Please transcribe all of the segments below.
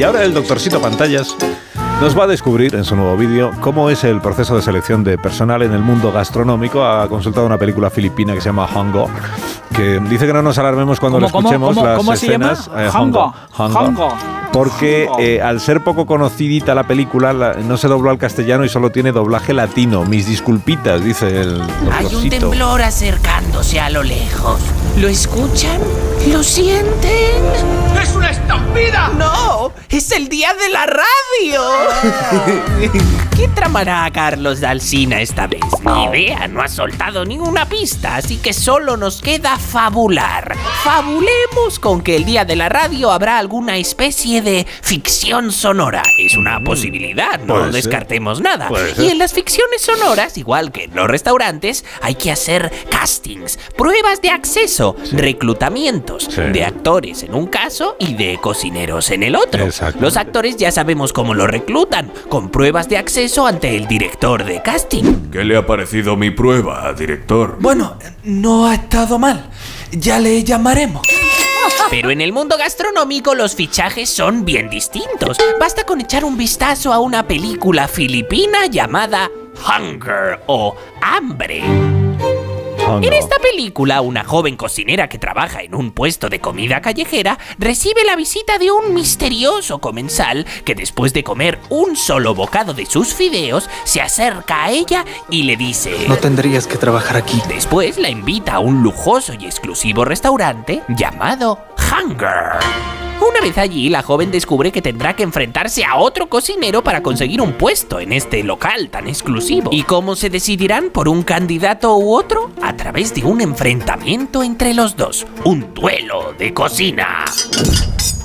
Y ahora el doctorcito Pantallas nos va a descubrir en su nuevo vídeo cómo es el proceso de selección de personal en el mundo gastronómico. Ha consultado una película filipina que se llama Hongo, que dice que no nos alarmemos cuando lo escuchemos cómo, las cómo se llama? escenas. eh, Hongo. Hongo. Porque Hongo. eh, al ser poco conocidita la película, la- no se dobló al castellano y solo tiene doblaje latino. Mis disculpitas, dice el Hay un doctorcito. temblor acercándose a lo lejos. ¿Lo escuchan? ¿Lo sienten? ¡Es una estampida! ¡No! ¡Es el día de la radio! ¿Qué tramará Carlos Dalsina esta vez? Ni idea, no ha soltado ninguna pista, así que solo nos queda fabular. Fabulemos con que el día de la radio habrá alguna especie de ficción sonora. Es una posibilidad, no descartemos nada. Y en las ficciones sonoras, igual que en los restaurantes, hay que hacer castings, pruebas de acceso, reclutamientos Sí. de actores en un caso y de cocineros en el otro. Los actores ya sabemos cómo lo reclutan, con pruebas de acceso ante el director de casting. ¿Qué le ha parecido mi prueba, director? Bueno, no ha estado mal. Ya le llamaremos. Pero en el mundo gastronómico los fichajes son bien distintos. Basta con echar un vistazo a una película filipina llamada Hunger o Hambre. En esta película, una joven cocinera que trabaja en un puesto de comida callejera recibe la visita de un misterioso comensal que después de comer un solo bocado de sus fideos, se acerca a ella y le dice... No tendrías que trabajar aquí. Después la invita a un lujoso y exclusivo restaurante llamado Hunger. Una vez allí, la joven descubre que tendrá que enfrentarse a otro cocinero para conseguir un puesto en este local tan exclusivo. ¿Y cómo se decidirán por un candidato u otro? A través de un enfrentamiento entre los dos. Un duelo de cocina.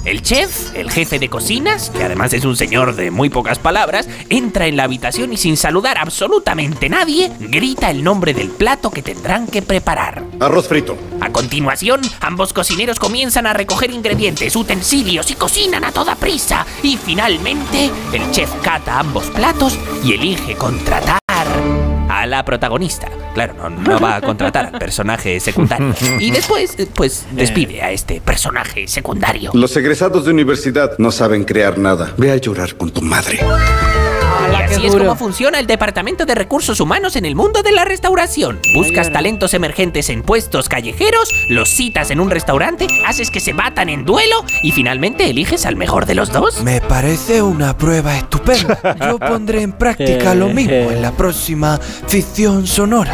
El chef, el jefe de cocinas, que además es un señor de muy pocas palabras, entra en la habitación y sin saludar absolutamente nadie, grita el nombre del plato que tendrán que preparar. Arroz frito. A continuación, ambos cocineros comienzan a recoger ingredientes, utensilios y cocinan a toda prisa. Y finalmente, el chef cata ambos platos y elige contratar la protagonista. Claro, no, no va a contratar al personaje secundario. Y después, pues, despide a este personaje secundario. Los egresados de universidad no saben crear nada. Ve a llorar con tu madre. Qué así es duro. como funciona el Departamento de Recursos Humanos en el mundo de la restauración. Buscas talentos emergentes en puestos callejeros, los citas en un restaurante, haces que se batan en duelo y finalmente eliges al mejor de los dos. Me parece una prueba estupenda. Yo pondré en práctica lo mismo en la próxima ficción sonora.